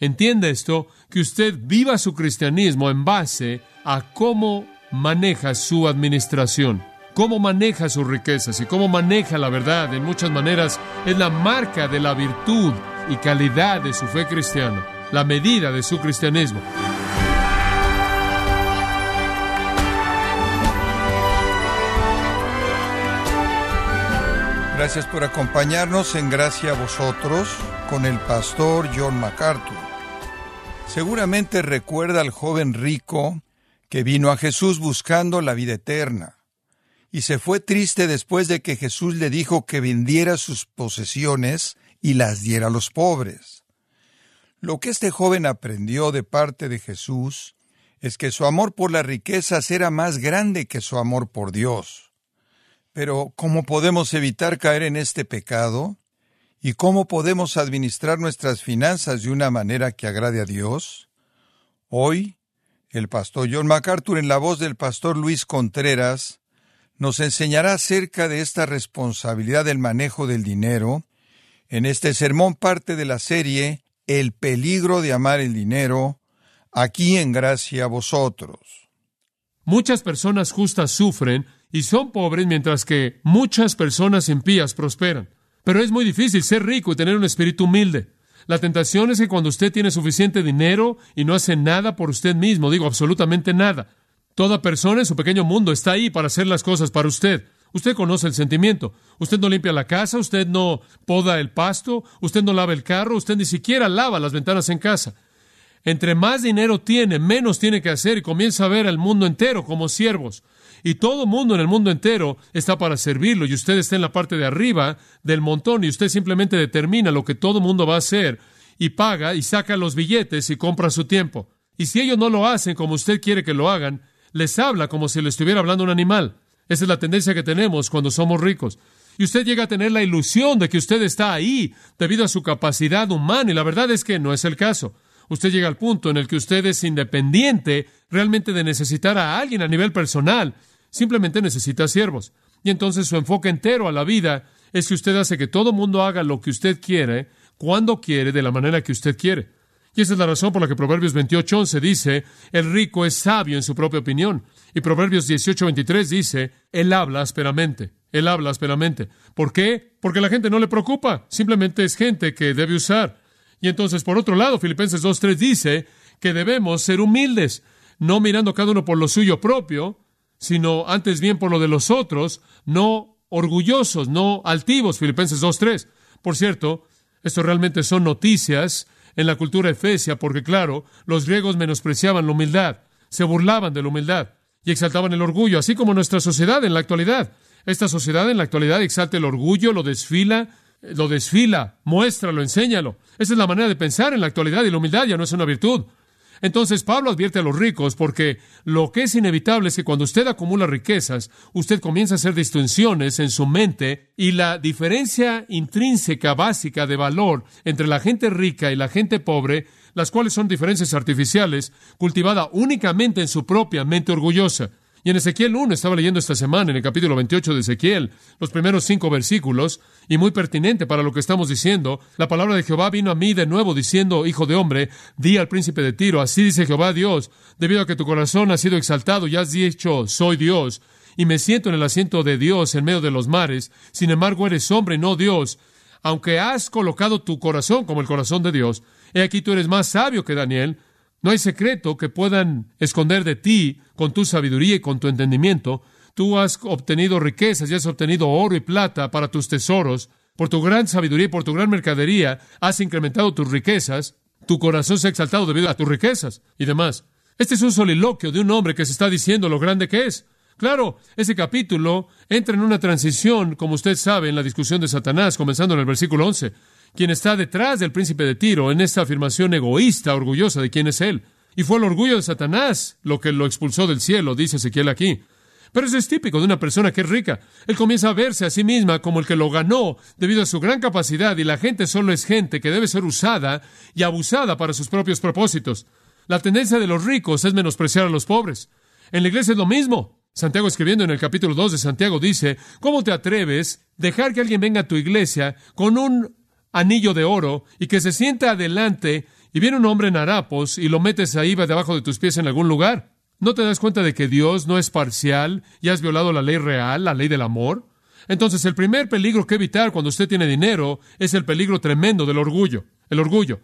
Entienda esto, que usted viva su cristianismo en base a cómo maneja su administración, cómo maneja sus riquezas y cómo maneja la verdad. En muchas maneras es la marca de la virtud y calidad de su fe cristiana, la medida de su cristianismo. Gracias por acompañarnos en Gracia a vosotros con el pastor John MacArthur. Seguramente recuerda al joven rico que vino a Jesús buscando la vida eterna y se fue triste después de que Jesús le dijo que vendiera sus posesiones y las diera a los pobres. Lo que este joven aprendió de parte de Jesús es que su amor por las riquezas era más grande que su amor por Dios. Pero, ¿cómo podemos evitar caer en este pecado? ¿Y cómo podemos administrar nuestras finanzas de una manera que agrade a Dios? Hoy, el pastor John MacArthur, en la voz del pastor Luis Contreras, nos enseñará acerca de esta responsabilidad del manejo del dinero. En este sermón parte de la serie El peligro de amar el dinero, aquí en gracia a vosotros. Muchas personas justas sufren y son pobres mientras que muchas personas impías prosperan. Pero es muy difícil ser rico y tener un espíritu humilde. La tentación es que cuando usted tiene suficiente dinero y no hace nada por usted mismo, digo absolutamente nada, toda persona en su pequeño mundo está ahí para hacer las cosas para usted. Usted conoce el sentimiento. Usted no limpia la casa, usted no poda el pasto, usted no lava el carro, usted ni siquiera lava las ventanas en casa. Entre más dinero tiene, menos tiene que hacer y comienza a ver al mundo entero como siervos. Y todo mundo en el mundo entero está para servirlo y usted está en la parte de arriba del montón y usted simplemente determina lo que todo mundo va a hacer y paga y saca los billetes y compra su tiempo. Y si ellos no lo hacen como usted quiere que lo hagan, les habla como si le estuviera hablando un animal. Esa es la tendencia que tenemos cuando somos ricos. Y usted llega a tener la ilusión de que usted está ahí debido a su capacidad humana y la verdad es que no es el caso. Usted llega al punto en el que usted es independiente realmente de necesitar a alguien a nivel personal Simplemente necesita siervos. Y entonces su enfoque entero a la vida es que usted hace que todo mundo haga lo que usted quiere, cuando quiere, de la manera que usted quiere. Y esa es la razón por la que Proverbios 28.11 dice, el rico es sabio en su propia opinión. Y Proverbios 18.23 dice, él habla ásperamente. Él habla ásperamente. ¿Por qué? Porque la gente no le preocupa. Simplemente es gente que debe usar. Y entonces, por otro lado, Filipenses 2.3 dice que debemos ser humildes, no mirando cada uno por lo suyo propio, sino antes bien por lo de los otros, no orgullosos, no altivos. Filipenses 2.3. Por cierto, esto realmente son noticias en la cultura efesia, porque claro, los griegos menospreciaban la humildad, se burlaban de la humildad y exaltaban el orgullo, así como nuestra sociedad en la actualidad. Esta sociedad en la actualidad exalta el orgullo, lo desfila, lo desfila, muéstralo, enséñalo. Esa es la manera de pensar en la actualidad y la humildad ya no es una virtud. Entonces Pablo advierte a los ricos porque lo que es inevitable es que cuando usted acumula riquezas, usted comienza a hacer distinciones en su mente y la diferencia intrínseca básica de valor entre la gente rica y la gente pobre, las cuales son diferencias artificiales, cultivada únicamente en su propia mente orgullosa. Y en Ezequiel 1 estaba leyendo esta semana, en el capítulo 28 de Ezequiel, los primeros cinco versículos, y muy pertinente para lo que estamos diciendo, la palabra de Jehová vino a mí de nuevo diciendo, Hijo de hombre, di al príncipe de Tiro, así dice Jehová Dios, debido a que tu corazón ha sido exaltado y has dicho, soy Dios, y me siento en el asiento de Dios en medio de los mares, sin embargo eres hombre, no Dios, aunque has colocado tu corazón como el corazón de Dios, he aquí tú eres más sabio que Daniel, no hay secreto que puedan esconder de ti con tu sabiduría y con tu entendimiento. Tú has obtenido riquezas y has obtenido oro y plata para tus tesoros. Por tu gran sabiduría y por tu gran mercadería has incrementado tus riquezas. Tu corazón se ha exaltado debido a tus riquezas y demás. Este es un soliloquio de un hombre que se está diciendo lo grande que es. Claro, ese capítulo entra en una transición, como usted sabe, en la discusión de Satanás, comenzando en el versículo 11 quien está detrás del príncipe de Tiro en esta afirmación egoísta, orgullosa de quién es él. Y fue el orgullo de Satanás lo que lo expulsó del cielo, dice Ezequiel aquí. Pero eso es típico de una persona que es rica. Él comienza a verse a sí misma como el que lo ganó debido a su gran capacidad y la gente solo es gente que debe ser usada y abusada para sus propios propósitos. La tendencia de los ricos es menospreciar a los pobres. En la iglesia es lo mismo. Santiago escribiendo en el capítulo 2 de Santiago dice, ¿cómo te atreves dejar que alguien venga a tu iglesia con un anillo de oro y que se sienta adelante y viene un hombre en harapos y lo metes ahí debajo de tus pies en algún lugar. ¿No te das cuenta de que Dios no es parcial y has violado la ley real, la ley del amor? Entonces, el primer peligro que evitar cuando usted tiene dinero es el peligro tremendo del orgullo. El orgullo.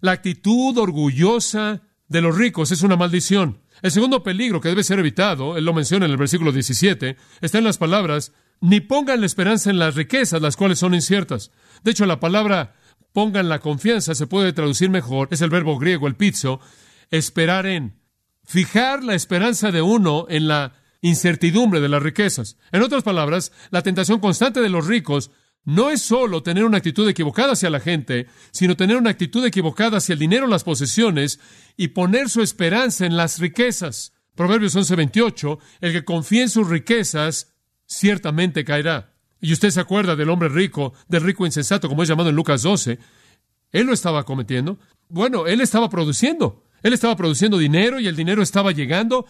La actitud orgullosa de los ricos es una maldición. El segundo peligro que debe ser evitado, él lo menciona en el versículo 17, está en las palabras, ni pongan la esperanza en las riquezas, las cuales son inciertas. De hecho, la palabra pongan la confianza se puede traducir mejor, es el verbo griego, el pizzo, esperar en. Fijar la esperanza de uno en la incertidumbre de las riquezas. En otras palabras, la tentación constante de los ricos no es solo tener una actitud equivocada hacia la gente, sino tener una actitud equivocada hacia el dinero, las posesiones y poner su esperanza en las riquezas. Proverbios 11:28, el que confía en sus riquezas ciertamente caerá. Y usted se acuerda del hombre rico, del rico insensato, como es llamado en Lucas 12. Él lo estaba cometiendo. Bueno, él estaba produciendo. Él estaba produciendo dinero y el dinero estaba llegando.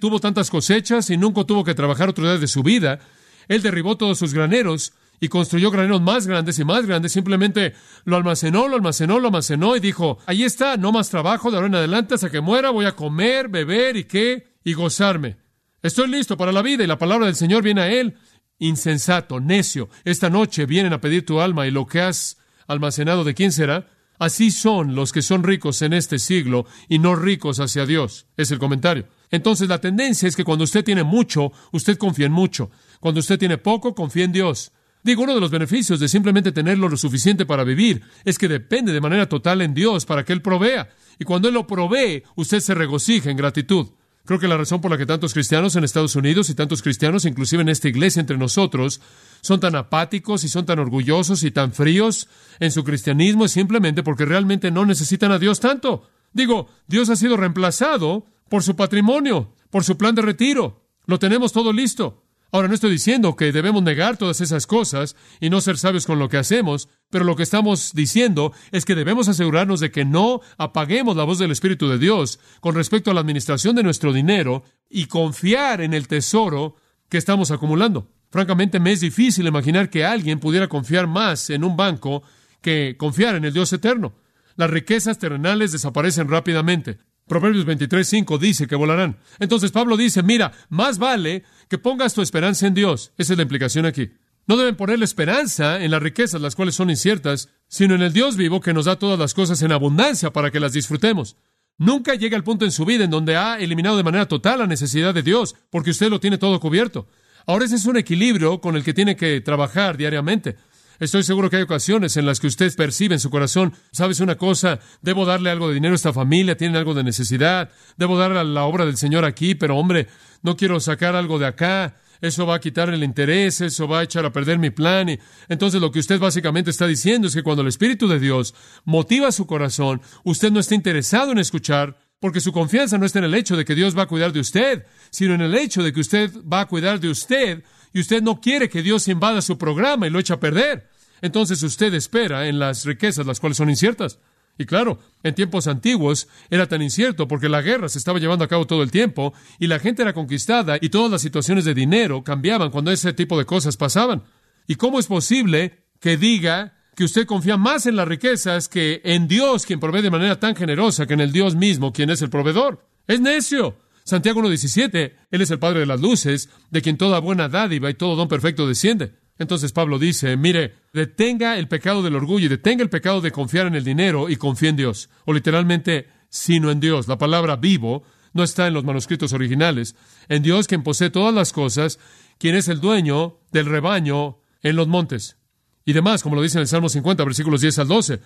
tuvo tantas cosechas y nunca tuvo que trabajar otro día de su vida. Él derribó todos sus graneros y construyó graneros más grandes y más grandes, simplemente lo almacenó, lo almacenó, lo almacenó y dijo, ahí está, no más trabajo de ahora en adelante hasta que muera, voy a comer, beber y qué, y gozarme. Estoy listo para la vida y la palabra del Señor viene a él. Insensato, necio, esta noche vienen a pedir tu alma y lo que has almacenado, ¿de quién será? Así son los que son ricos en este siglo y no ricos hacia Dios. Es el comentario. Entonces la tendencia es que cuando usted tiene mucho, usted confía en mucho. Cuando usted tiene poco, confía en Dios. Digo, uno de los beneficios de simplemente tenerlo lo suficiente para vivir es que depende de manera total en Dios para que Él provea. Y cuando Él lo provee, usted se regocija en gratitud. Creo que la razón por la que tantos cristianos en Estados Unidos y tantos cristianos, inclusive en esta iglesia entre nosotros, son tan apáticos y son tan orgullosos y tan fríos en su cristianismo es simplemente porque realmente no necesitan a Dios tanto. Digo, Dios ha sido reemplazado por su patrimonio, por su plan de retiro. Lo tenemos todo listo. Ahora, no estoy diciendo que debemos negar todas esas cosas y no ser sabios con lo que hacemos, pero lo que estamos diciendo es que debemos asegurarnos de que no apaguemos la voz del Espíritu de Dios con respecto a la administración de nuestro dinero y confiar en el tesoro que estamos acumulando. Francamente, me es difícil imaginar que alguien pudiera confiar más en un banco que confiar en el Dios eterno. Las riquezas terrenales desaparecen rápidamente. Proverbios 23.5 dice que volarán. Entonces Pablo dice, mira, más vale que pongas tu esperanza en Dios. Esa es la implicación aquí. No deben poner la esperanza en las riquezas, las cuales son inciertas, sino en el Dios vivo que nos da todas las cosas en abundancia para que las disfrutemos. Nunca llega el punto en su vida en donde ha eliminado de manera total la necesidad de Dios, porque usted lo tiene todo cubierto. Ahora ese es un equilibrio con el que tiene que trabajar diariamente. Estoy seguro que hay ocasiones en las que usted percibe en su corazón, sabes una cosa, debo darle algo de dinero a esta familia, tienen algo de necesidad, debo dar a la obra del Señor aquí, pero hombre, no quiero sacar algo de acá, eso va a quitar el interés, eso va a echar a perder mi plan. Y entonces lo que usted básicamente está diciendo es que cuando el Espíritu de Dios motiva su corazón, usted no está interesado en escuchar, porque su confianza no está en el hecho de que Dios va a cuidar de usted, sino en el hecho de que usted va a cuidar de usted y usted no quiere que Dios invada su programa y lo eche a perder. Entonces usted espera en las riquezas, las cuales son inciertas. Y claro, en tiempos antiguos era tan incierto porque la guerra se estaba llevando a cabo todo el tiempo y la gente era conquistada y todas las situaciones de dinero cambiaban cuando ese tipo de cosas pasaban. ¿Y cómo es posible que diga que usted confía más en las riquezas que en Dios, quien provee de manera tan generosa, que en el Dios mismo, quien es el proveedor? Es necio. Santiago 1.17, Él es el Padre de las luces, de quien toda buena dádiva y todo don perfecto desciende. Entonces Pablo dice, mire, detenga el pecado del orgullo y detenga el pecado de confiar en el dinero y confíe en Dios. O literalmente, sino en Dios. La palabra vivo no está en los manuscritos originales. En Dios quien posee todas las cosas, quien es el dueño del rebaño en los montes. Y demás, como lo dice en el Salmo 50, versículos 10 al 12.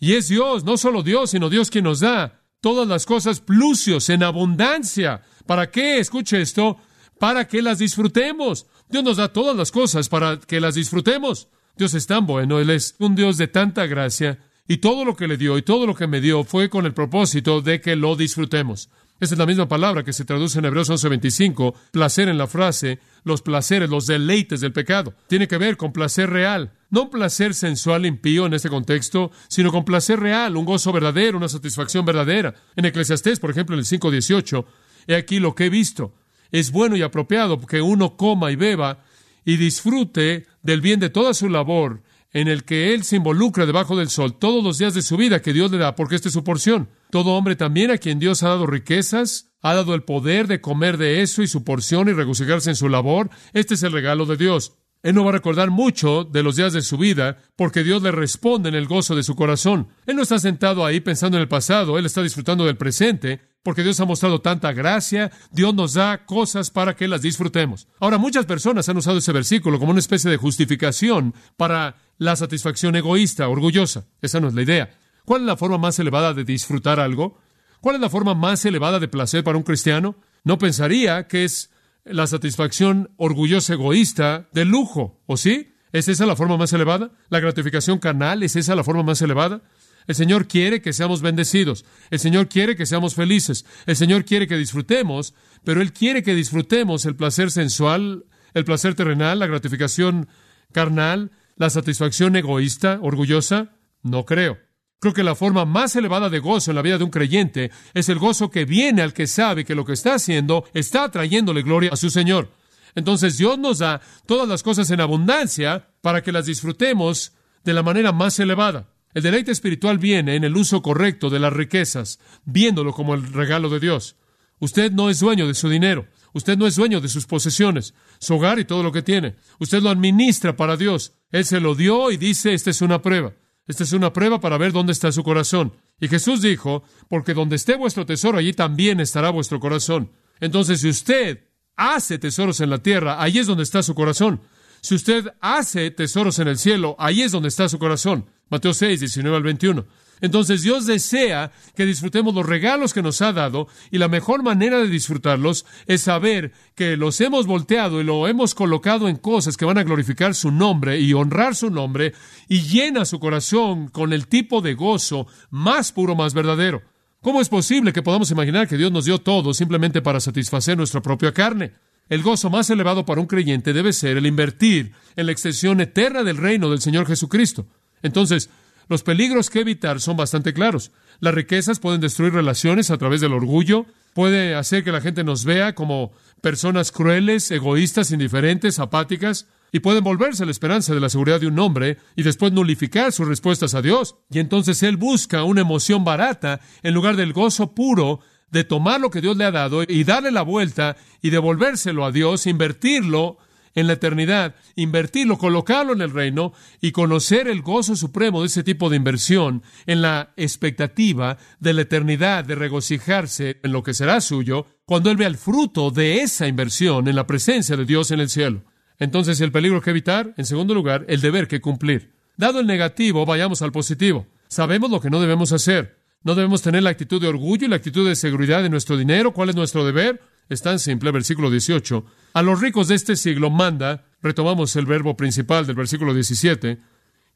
Y es Dios, no solo Dios, sino Dios quien nos da todas las cosas plusios, en abundancia. ¿Para qué? Escuche esto, para que las disfrutemos. Dios nos da todas las cosas para que las disfrutemos. Dios es tan bueno, Él es un Dios de tanta gracia, y todo lo que le dio y todo lo que me dio fue con el propósito de que lo disfrutemos. Esa es la misma palabra que se traduce en Hebreos 11:25, placer en la frase, los placeres, los deleites del pecado. Tiene que ver con placer real, no un placer sensual impío en este contexto, sino con placer real, un gozo verdadero, una satisfacción verdadera. En Eclesiastés, por ejemplo, en el 5:18, he aquí lo que he visto. Es bueno y apropiado que uno coma y beba y disfrute del bien de toda su labor en el que él se involucra debajo del sol todos los días de su vida que Dios le da, porque esta es su porción. Todo hombre también a quien Dios ha dado riquezas, ha dado el poder de comer de eso y su porción y regocijarse en su labor. Este es el regalo de Dios. Él no va a recordar mucho de los días de su vida porque Dios le responde en el gozo de su corazón. Él no está sentado ahí pensando en el pasado, él está disfrutando del presente porque Dios ha mostrado tanta gracia, Dios nos da cosas para que las disfrutemos. Ahora, muchas personas han usado ese versículo como una especie de justificación para la satisfacción egoísta, orgullosa. Esa no es la idea. ¿Cuál es la forma más elevada de disfrutar algo? ¿Cuál es la forma más elevada de placer para un cristiano? No pensaría que es la satisfacción orgullosa egoísta del lujo, ¿o sí? ¿Es esa la forma más elevada? ¿La gratificación carnal es esa la forma más elevada? El Señor quiere que seamos bendecidos. El Señor quiere que seamos felices. El Señor quiere que disfrutemos, pero Él quiere que disfrutemos el placer sensual, el placer terrenal, la gratificación carnal, la satisfacción egoísta, orgullosa. No creo. Creo que la forma más elevada de gozo en la vida de un creyente es el gozo que viene al que sabe que lo que está haciendo está trayéndole gloria a su Señor. Entonces Dios nos da todas las cosas en abundancia para que las disfrutemos de la manera más elevada. El deleite espiritual viene en el uso correcto de las riquezas, viéndolo como el regalo de Dios. Usted no es dueño de su dinero, usted no es dueño de sus posesiones, su hogar y todo lo que tiene. Usted lo administra para Dios. Él se lo dio y dice, esta es una prueba. Esta es una prueba para ver dónde está su corazón. Y Jesús dijo, porque donde esté vuestro tesoro, allí también estará vuestro corazón. Entonces, si usted hace tesoros en la tierra, ahí es donde está su corazón. Si usted hace tesoros en el cielo, ahí es donde está su corazón. Mateo 6, 19 al 21. Entonces Dios desea que disfrutemos los regalos que nos ha dado y la mejor manera de disfrutarlos es saber que los hemos volteado y lo hemos colocado en cosas que van a glorificar su nombre y honrar su nombre y llena su corazón con el tipo de gozo más puro, más verdadero. ¿Cómo es posible que podamos imaginar que Dios nos dio todo simplemente para satisfacer nuestra propia carne? El gozo más elevado para un creyente debe ser el invertir en la extensión eterna del reino del Señor Jesucristo. Entonces, los peligros que evitar son bastante claros. Las riquezas pueden destruir relaciones a través del orgullo, puede hacer que la gente nos vea como personas crueles, egoístas, indiferentes, apáticas, y pueden volverse la esperanza de la seguridad de un hombre y después nulificar sus respuestas a Dios. Y entonces él busca una emoción barata en lugar del gozo puro de tomar lo que Dios le ha dado y darle la vuelta y devolvérselo a Dios, invertirlo en la eternidad, invertirlo, colocarlo en el reino y conocer el gozo supremo de ese tipo de inversión en la expectativa de la eternidad, de regocijarse en lo que será suyo, cuando él vea el fruto de esa inversión en la presencia de Dios en el cielo. Entonces, el peligro que evitar, en segundo lugar, el deber que cumplir. Dado el negativo, vayamos al positivo. Sabemos lo que no debemos hacer. No debemos tener la actitud de orgullo y la actitud de seguridad de nuestro dinero. ¿Cuál es nuestro deber? Es tan simple, versículo 18. A los ricos de este siglo manda, retomamos el verbo principal del versículo 17,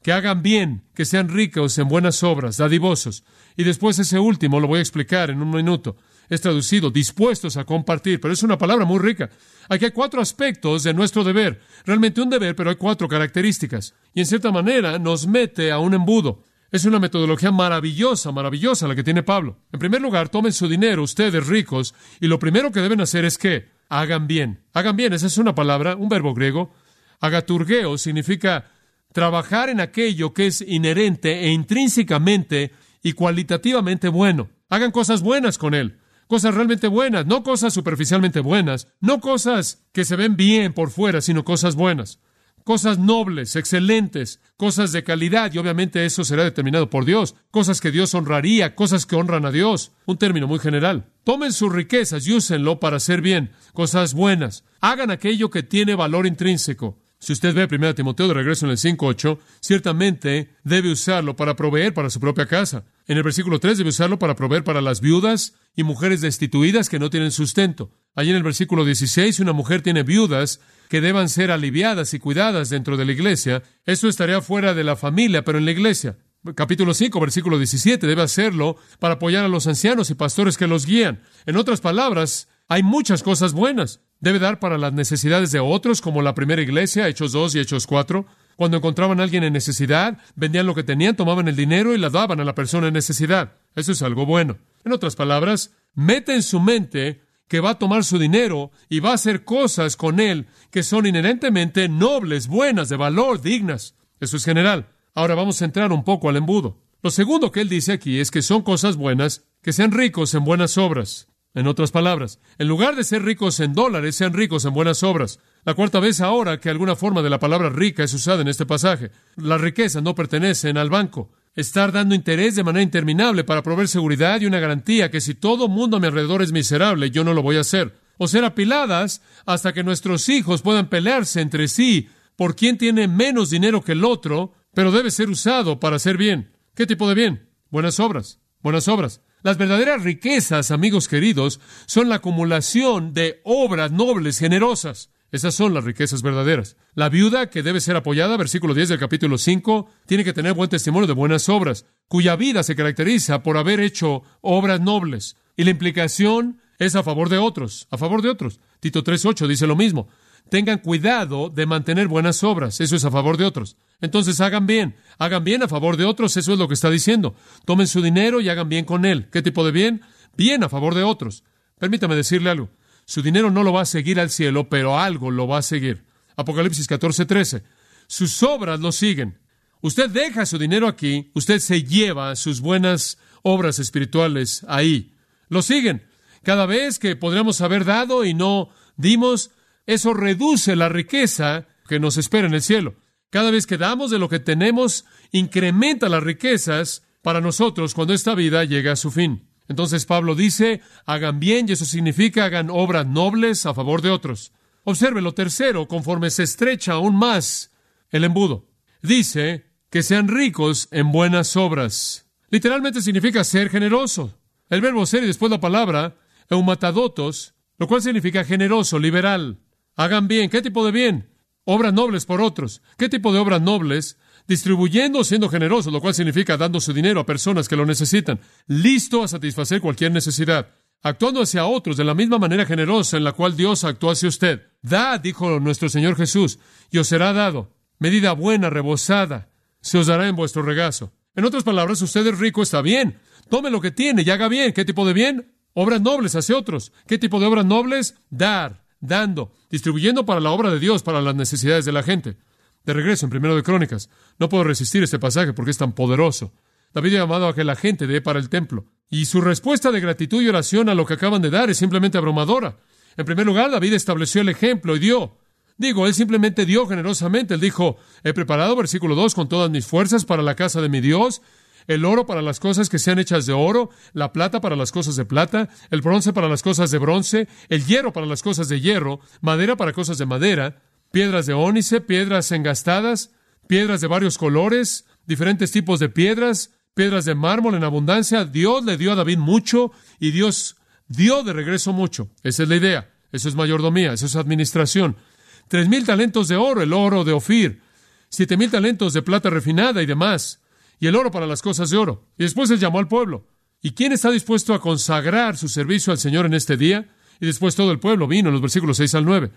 que hagan bien, que sean ricos en buenas obras, dadivosos. Y después ese último lo voy a explicar en un minuto. Es traducido, dispuestos a compartir, pero es una palabra muy rica. Aquí hay cuatro aspectos de nuestro deber. Realmente un deber, pero hay cuatro características. Y en cierta manera nos mete a un embudo. Es una metodología maravillosa, maravillosa la que tiene Pablo. En primer lugar, tomen su dinero, ustedes ricos, y lo primero que deben hacer es que hagan bien. Hagan bien, esa es una palabra, un verbo griego. Agaturgeo significa trabajar en aquello que es inherente e intrínsecamente y cualitativamente bueno. Hagan cosas buenas con él, cosas realmente buenas, no cosas superficialmente buenas, no cosas que se ven bien por fuera, sino cosas buenas cosas nobles, excelentes, cosas de calidad, y obviamente eso será determinado por Dios, cosas que Dios honraría, cosas que honran a Dios, un término muy general. Tomen sus riquezas y úsenlo para hacer bien, cosas buenas. Hagan aquello que tiene valor intrínseco. Si usted ve 1 Timoteo de regreso en el 5.8, ciertamente debe usarlo para proveer para su propia casa. En el versículo 3 debe usarlo para proveer para las viudas y mujeres destituidas que no tienen sustento. Allí en el versículo 16, si una mujer tiene viudas que deban ser aliviadas y cuidadas dentro de la iglesia, eso estaría fuera de la familia, pero en la iglesia. Capítulo 5, versículo 17, debe hacerlo para apoyar a los ancianos y pastores que los guían. En otras palabras, hay muchas cosas buenas. Debe dar para las necesidades de otros, como la primera iglesia, Hechos 2 y Hechos 4. Cuando encontraban a alguien en necesidad, vendían lo que tenían, tomaban el dinero y la daban a la persona en necesidad. Eso es algo bueno. En otras palabras, mete en su mente que va a tomar su dinero y va a hacer cosas con él que son inherentemente nobles, buenas, de valor, dignas. Eso es general. Ahora vamos a entrar un poco al embudo. Lo segundo que él dice aquí es que son cosas buenas que sean ricos en buenas obras. En otras palabras, en lugar de ser ricos en dólares, sean ricos en buenas obras. La cuarta vez ahora que alguna forma de la palabra rica es usada en este pasaje. Las riquezas no pertenecen al banco. Estar dando interés de manera interminable para proveer seguridad y una garantía que si todo mundo a mi alrededor es miserable, yo no lo voy a hacer. O ser apiladas hasta que nuestros hijos puedan pelearse entre sí por quién tiene menos dinero que el otro, pero debe ser usado para hacer bien. ¿Qué tipo de bien? Buenas obras. Buenas obras. Las verdaderas riquezas, amigos queridos, son la acumulación de obras nobles, generosas. Esas son las riquezas verdaderas. La viuda que debe ser apoyada, versículo 10 del capítulo 5, tiene que tener buen testimonio de buenas obras, cuya vida se caracteriza por haber hecho obras nobles. Y la implicación es a favor de otros, a favor de otros. Tito 3.8 dice lo mismo. Tengan cuidado de mantener buenas obras, eso es a favor de otros. Entonces hagan bien, hagan bien a favor de otros, eso es lo que está diciendo. Tomen su dinero y hagan bien con él. ¿Qué tipo de bien? Bien a favor de otros. Permítame decirle algo. Su dinero no lo va a seguir al cielo, pero algo lo va a seguir. Apocalipsis 14:13. Sus obras lo siguen. Usted deja su dinero aquí, usted se lleva sus buenas obras espirituales ahí. Lo siguen. Cada vez que podríamos haber dado y no dimos, eso reduce la riqueza que nos espera en el cielo. Cada vez que damos de lo que tenemos, incrementa las riquezas para nosotros cuando esta vida llega a su fin. Entonces Pablo dice, hagan bien y eso significa hagan obras nobles a favor de otros. Observe lo tercero, conforme se estrecha aún más el embudo. Dice que sean ricos en buenas obras. Literalmente significa ser generoso. El verbo ser y después la palabra eumatadotos, lo cual significa generoso, liberal. Hagan bien. ¿Qué tipo de bien? Obras nobles por otros. ¿Qué tipo de obras nobles? Distribuyendo, siendo generoso, lo cual significa dando su dinero a personas que lo necesitan, listo a satisfacer cualquier necesidad, actuando hacia otros de la misma manera generosa en la cual Dios actuó hacia usted. Da, dijo nuestro Señor Jesús, y os será dado. Medida buena, rebosada, se os dará en vuestro regazo. En otras palabras, usted es rico, está bien. Tome lo que tiene y haga bien. ¿Qué tipo de bien? Obras nobles hacia otros. ¿Qué tipo de obras nobles? Dar, dando, distribuyendo para la obra de Dios, para las necesidades de la gente. De regreso en Primero de Crónicas. No puedo resistir este pasaje porque es tan poderoso. David ha llamado a que la gente dé para el templo. Y su respuesta de gratitud y oración a lo que acaban de dar es simplemente abrumadora. En primer lugar, David estableció el ejemplo y dio. Digo, él simplemente dio generosamente. Él dijo, he preparado, versículo 2, con todas mis fuerzas para la casa de mi Dios, el oro para las cosas que sean hechas de oro, la plata para las cosas de plata, el bronce para las cosas de bronce, el hierro para las cosas de hierro, madera para cosas de madera, piedras de ónice, piedras engastadas, piedras de varios colores, diferentes tipos de piedras, piedras de mármol en abundancia. Dios le dio a David mucho y Dios dio de regreso mucho. Esa es la idea. Eso es mayordomía, eso es administración. Tres mil talentos de oro, el oro de Ofir. Siete mil talentos de plata refinada y demás. Y el oro para las cosas de oro. Y después él llamó al pueblo. ¿Y quién está dispuesto a consagrar su servicio al Señor en este día? Y después todo el pueblo vino en los versículos 6 al 9.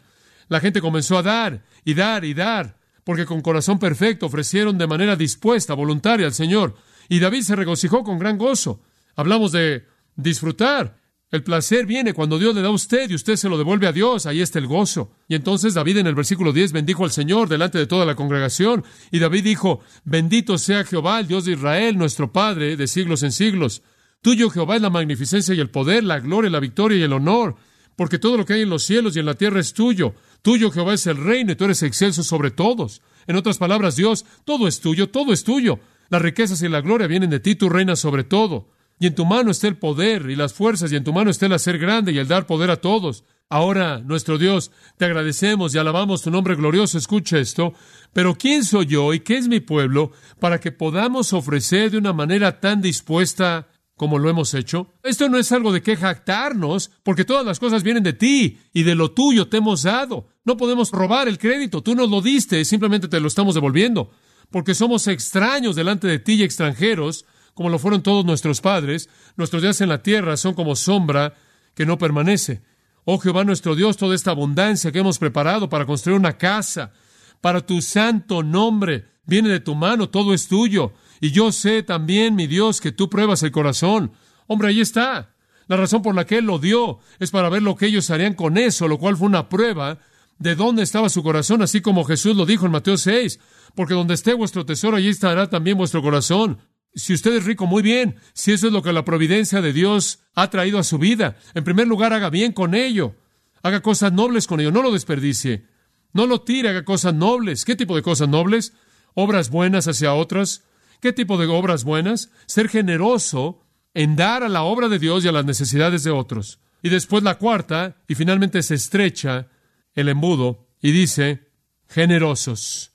La gente comenzó a dar y dar y dar, porque con corazón perfecto ofrecieron de manera dispuesta, voluntaria al Señor. Y David se regocijó con gran gozo. Hablamos de disfrutar. El placer viene cuando Dios le da a usted y usted se lo devuelve a Dios. Ahí está el gozo. Y entonces David en el versículo 10 bendijo al Señor delante de toda la congregación. Y David dijo, bendito sea Jehová, el Dios de Israel, nuestro Padre, de siglos en siglos. Tuyo, Jehová, es la magnificencia y el poder, la gloria, la victoria y el honor, porque todo lo que hay en los cielos y en la tierra es tuyo. Tuyo, Jehová, es el reino y tú eres excelso sobre todos. En otras palabras, Dios, todo es tuyo, todo es tuyo. Las riquezas y la gloria vienen de ti, tú reinas sobre todo. Y en tu mano está el poder y las fuerzas, y en tu mano está el hacer grande y el dar poder a todos. Ahora, nuestro Dios, te agradecemos y alabamos tu nombre glorioso. Escucha esto. Pero ¿quién soy yo y qué es mi pueblo para que podamos ofrecer de una manera tan dispuesta como lo hemos hecho. Esto no es algo de que jactarnos, porque todas las cosas vienen de ti y de lo tuyo te hemos dado. No podemos robar el crédito, tú nos lo diste, simplemente te lo estamos devolviendo, porque somos extraños delante de ti y extranjeros, como lo fueron todos nuestros padres. Nuestros días en la tierra son como sombra que no permanece. Oh Jehová nuestro Dios, toda esta abundancia que hemos preparado para construir una casa, para tu santo nombre, viene de tu mano, todo es tuyo. Y yo sé también, mi Dios, que tú pruebas el corazón. Hombre, ahí está. La razón por la que Él lo dio es para ver lo que ellos harían con eso, lo cual fue una prueba de dónde estaba su corazón, así como Jesús lo dijo en Mateo 6, porque donde esté vuestro tesoro, allí estará también vuestro corazón. Si usted es rico, muy bien. Si eso es lo que la providencia de Dios ha traído a su vida, en primer lugar, haga bien con ello. Haga cosas nobles con ello, no lo desperdicie. No lo tire, haga cosas nobles. ¿Qué tipo de cosas nobles? Obras buenas hacia otras. ¿Qué tipo de obras buenas? Ser generoso en dar a la obra de Dios y a las necesidades de otros. Y después la cuarta, y finalmente se estrecha el embudo y dice, generosos.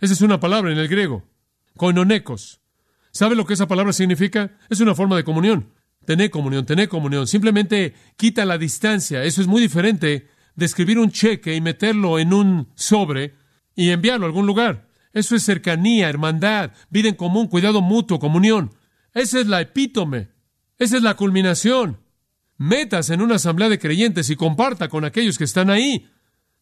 Esa es una palabra en el griego, koinonecos. ¿Sabe lo que esa palabra significa? Es una forma de comunión. Tener comunión, tener comunión. Simplemente quita la distancia. Eso es muy diferente de escribir un cheque y meterlo en un sobre y enviarlo a algún lugar. Eso es cercanía, hermandad, vida en común, cuidado mutuo, comunión. Esa es la epítome. Esa es la culminación. Metas en una asamblea de creyentes y comparta con aquellos que están ahí.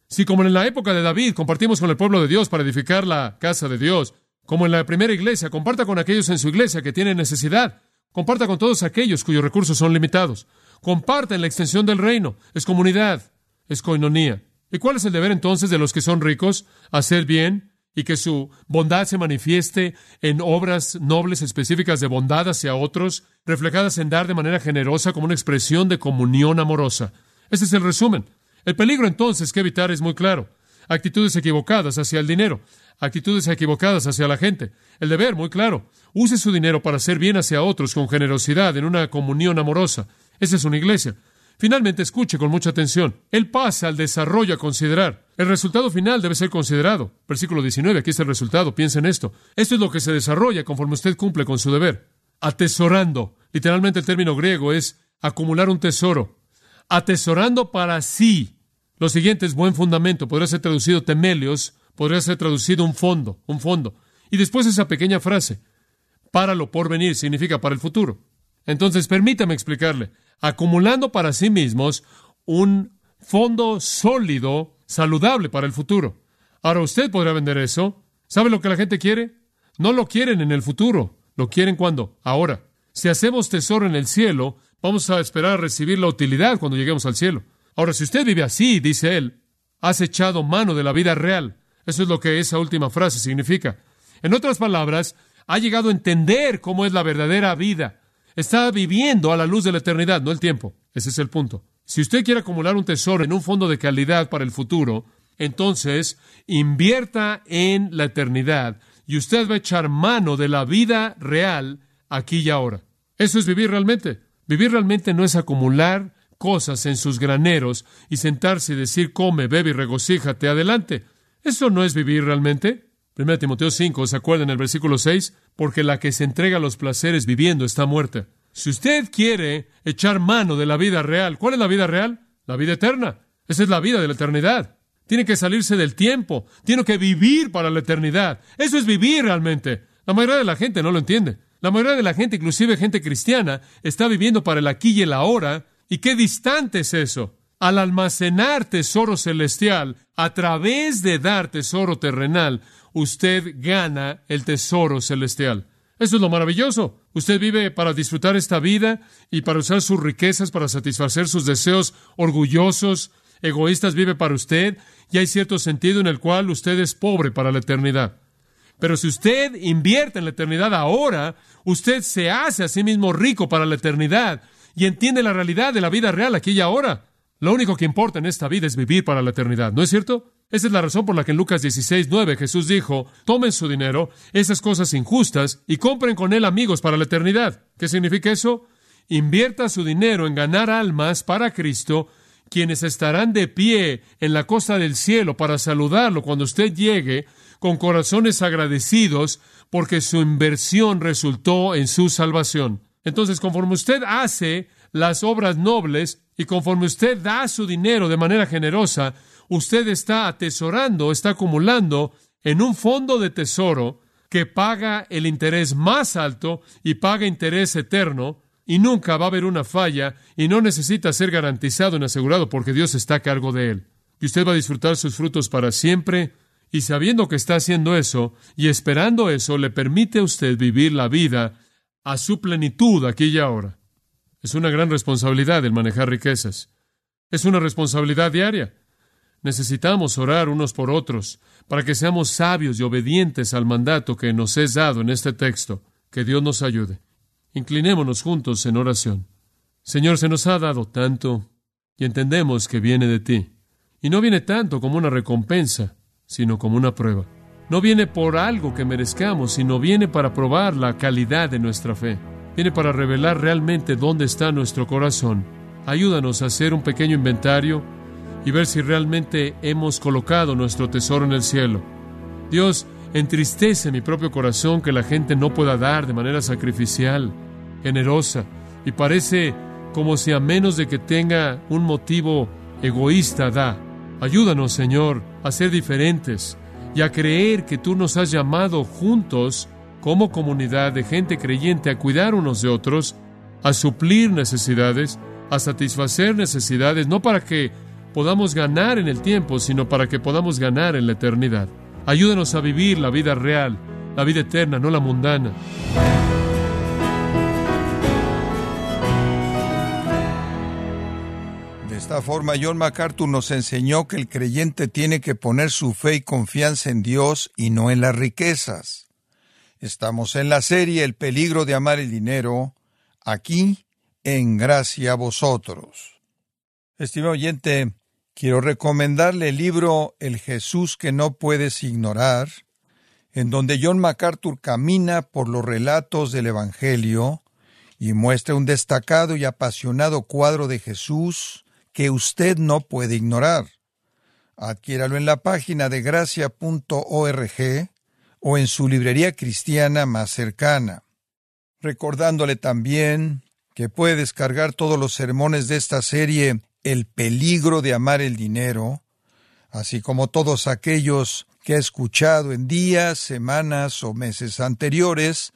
Si como en la época de David compartimos con el pueblo de Dios para edificar la casa de Dios, como en la primera iglesia, comparta con aquellos en su iglesia que tienen necesidad. Comparta con todos aquellos cuyos recursos son limitados. Comparta en la extensión del reino. Es comunidad, es coinonía. ¿Y cuál es el deber entonces de los que son ricos? Hacer bien y que su bondad se manifieste en obras nobles específicas de bondad hacia otros, reflejadas en dar de manera generosa como una expresión de comunión amorosa. Ese es el resumen. El peligro entonces que evitar es muy claro. Actitudes equivocadas hacia el dinero, actitudes equivocadas hacia la gente. El deber, muy claro. Use su dinero para hacer bien hacia otros con generosidad, en una comunión amorosa. Esa es una iglesia. Finalmente, escuche con mucha atención. Él pasa al desarrollo a considerar. El resultado final debe ser considerado. Versículo 19, aquí está el resultado. Piensa en esto. Esto es lo que se desarrolla conforme usted cumple con su deber. Atesorando. Literalmente el término griego es acumular un tesoro. Atesorando para sí. Lo siguiente es buen fundamento. Podría ser traducido temelios. Podría ser traducido un fondo. Un fondo. Y después esa pequeña frase. Para lo por venir significa para el futuro. Entonces, permítame explicarle acumulando para sí mismos un fondo sólido, saludable para el futuro. Ahora usted podrá vender eso. ¿Sabe lo que la gente quiere? No lo quieren en el futuro, lo quieren cuando, ahora. Si hacemos tesoro en el cielo, vamos a esperar a recibir la utilidad cuando lleguemos al cielo. Ahora, si usted vive así, dice él, has echado mano de la vida real. Eso es lo que esa última frase significa. En otras palabras, ha llegado a entender cómo es la verdadera vida. Está viviendo a la luz de la eternidad, no el tiempo. Ese es el punto. Si usted quiere acumular un tesoro en un fondo de calidad para el futuro, entonces invierta en la eternidad y usted va a echar mano de la vida real aquí y ahora. Eso es vivir realmente. Vivir realmente no es acumular cosas en sus graneros y sentarse y decir come, bebe y regocíjate adelante. Eso no es vivir realmente. 1 Timoteo 5, ¿se acuerdan el versículo 6? Porque la que se entrega a los placeres viviendo está muerta. Si usted quiere echar mano de la vida real, ¿cuál es la vida real? La vida eterna. Esa es la vida de la eternidad. Tiene que salirse del tiempo. Tiene que vivir para la eternidad. Eso es vivir realmente. La mayoría de la gente no lo entiende. La mayoría de la gente, inclusive gente cristiana, está viviendo para el aquí y el ahora. ¿Y qué distante es eso? Al almacenar tesoro celestial a través de dar tesoro terrenal, usted gana el tesoro celestial. Eso es lo maravilloso. Usted vive para disfrutar esta vida y para usar sus riquezas para satisfacer sus deseos orgullosos, egoístas, vive para usted y hay cierto sentido en el cual usted es pobre para la eternidad. Pero si usted invierte en la eternidad ahora, usted se hace a sí mismo rico para la eternidad y entiende la realidad de la vida real aquí y ahora. Lo único que importa en esta vida es vivir para la eternidad, ¿no es cierto? Esa es la razón por la que en Lucas 16, 9 Jesús dijo, tomen su dinero, esas cosas injustas, y compren con él amigos para la eternidad. ¿Qué significa eso? Invierta su dinero en ganar almas para Cristo, quienes estarán de pie en la costa del cielo para saludarlo cuando usted llegue, con corazones agradecidos, porque su inversión resultó en su salvación. Entonces, conforme usted hace las obras nobles y conforme usted da su dinero de manera generosa, usted está atesorando, está acumulando en un fondo de tesoro que paga el interés más alto y paga interés eterno, y nunca va a haber una falla y no necesita ser garantizado ni asegurado porque Dios está a cargo de él. Y usted va a disfrutar sus frutos para siempre, y sabiendo que está haciendo eso y esperando eso, le permite a usted vivir la vida a su plenitud aquí y ahora. Es una gran responsabilidad el manejar riquezas. Es una responsabilidad diaria. Necesitamos orar unos por otros para que seamos sabios y obedientes al mandato que nos es dado en este texto. Que Dios nos ayude. Inclinémonos juntos en oración. Señor, se nos ha dado tanto y entendemos que viene de ti. Y no viene tanto como una recompensa, sino como una prueba. No viene por algo que merezcamos, sino viene para probar la calidad de nuestra fe. Viene para revelar realmente dónde está nuestro corazón. Ayúdanos a hacer un pequeño inventario y ver si realmente hemos colocado nuestro tesoro en el cielo. Dios, entristece mi propio corazón que la gente no pueda dar de manera sacrificial, generosa, y parece como si a menos de que tenga un motivo egoísta da. Ayúdanos, Señor, a ser diferentes y a creer que tú nos has llamado juntos como comunidad de gente creyente a cuidar unos de otros, a suplir necesidades, a satisfacer necesidades, no para que podamos ganar en el tiempo, sino para que podamos ganar en la eternidad. Ayúdanos a vivir la vida real, la vida eterna, no la mundana. De esta forma, John MacArthur nos enseñó que el creyente tiene que poner su fe y confianza en Dios y no en las riquezas. Estamos en la serie El peligro de amar el dinero, aquí en gracia a vosotros. Estimado oyente, quiero recomendarle el libro El Jesús que no puedes ignorar, en donde John MacArthur camina por los relatos del Evangelio y muestra un destacado y apasionado cuadro de Jesús que usted no puede ignorar. Adquiéralo en la página de gracia.org o en su librería cristiana más cercana. Recordándole también que puede descargar todos los sermones de esta serie El peligro de amar el dinero, así como todos aquellos que ha escuchado en días, semanas o meses anteriores,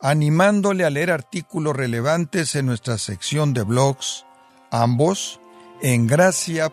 animándole a leer artículos relevantes en nuestra sección de blogs, ambos en gracia.org.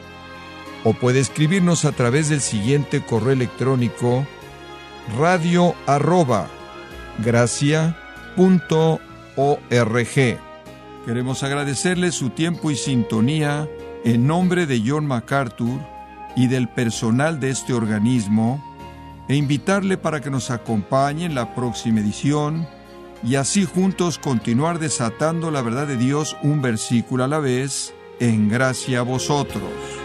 O puede escribirnos a través del siguiente correo electrónico radio arroba gracia.org. Queremos agradecerle su tiempo y sintonía en nombre de John MacArthur y del personal de este organismo e invitarle para que nos acompañe en la próxima edición y así juntos continuar desatando la verdad de Dios un versículo a la vez en gracia a vosotros.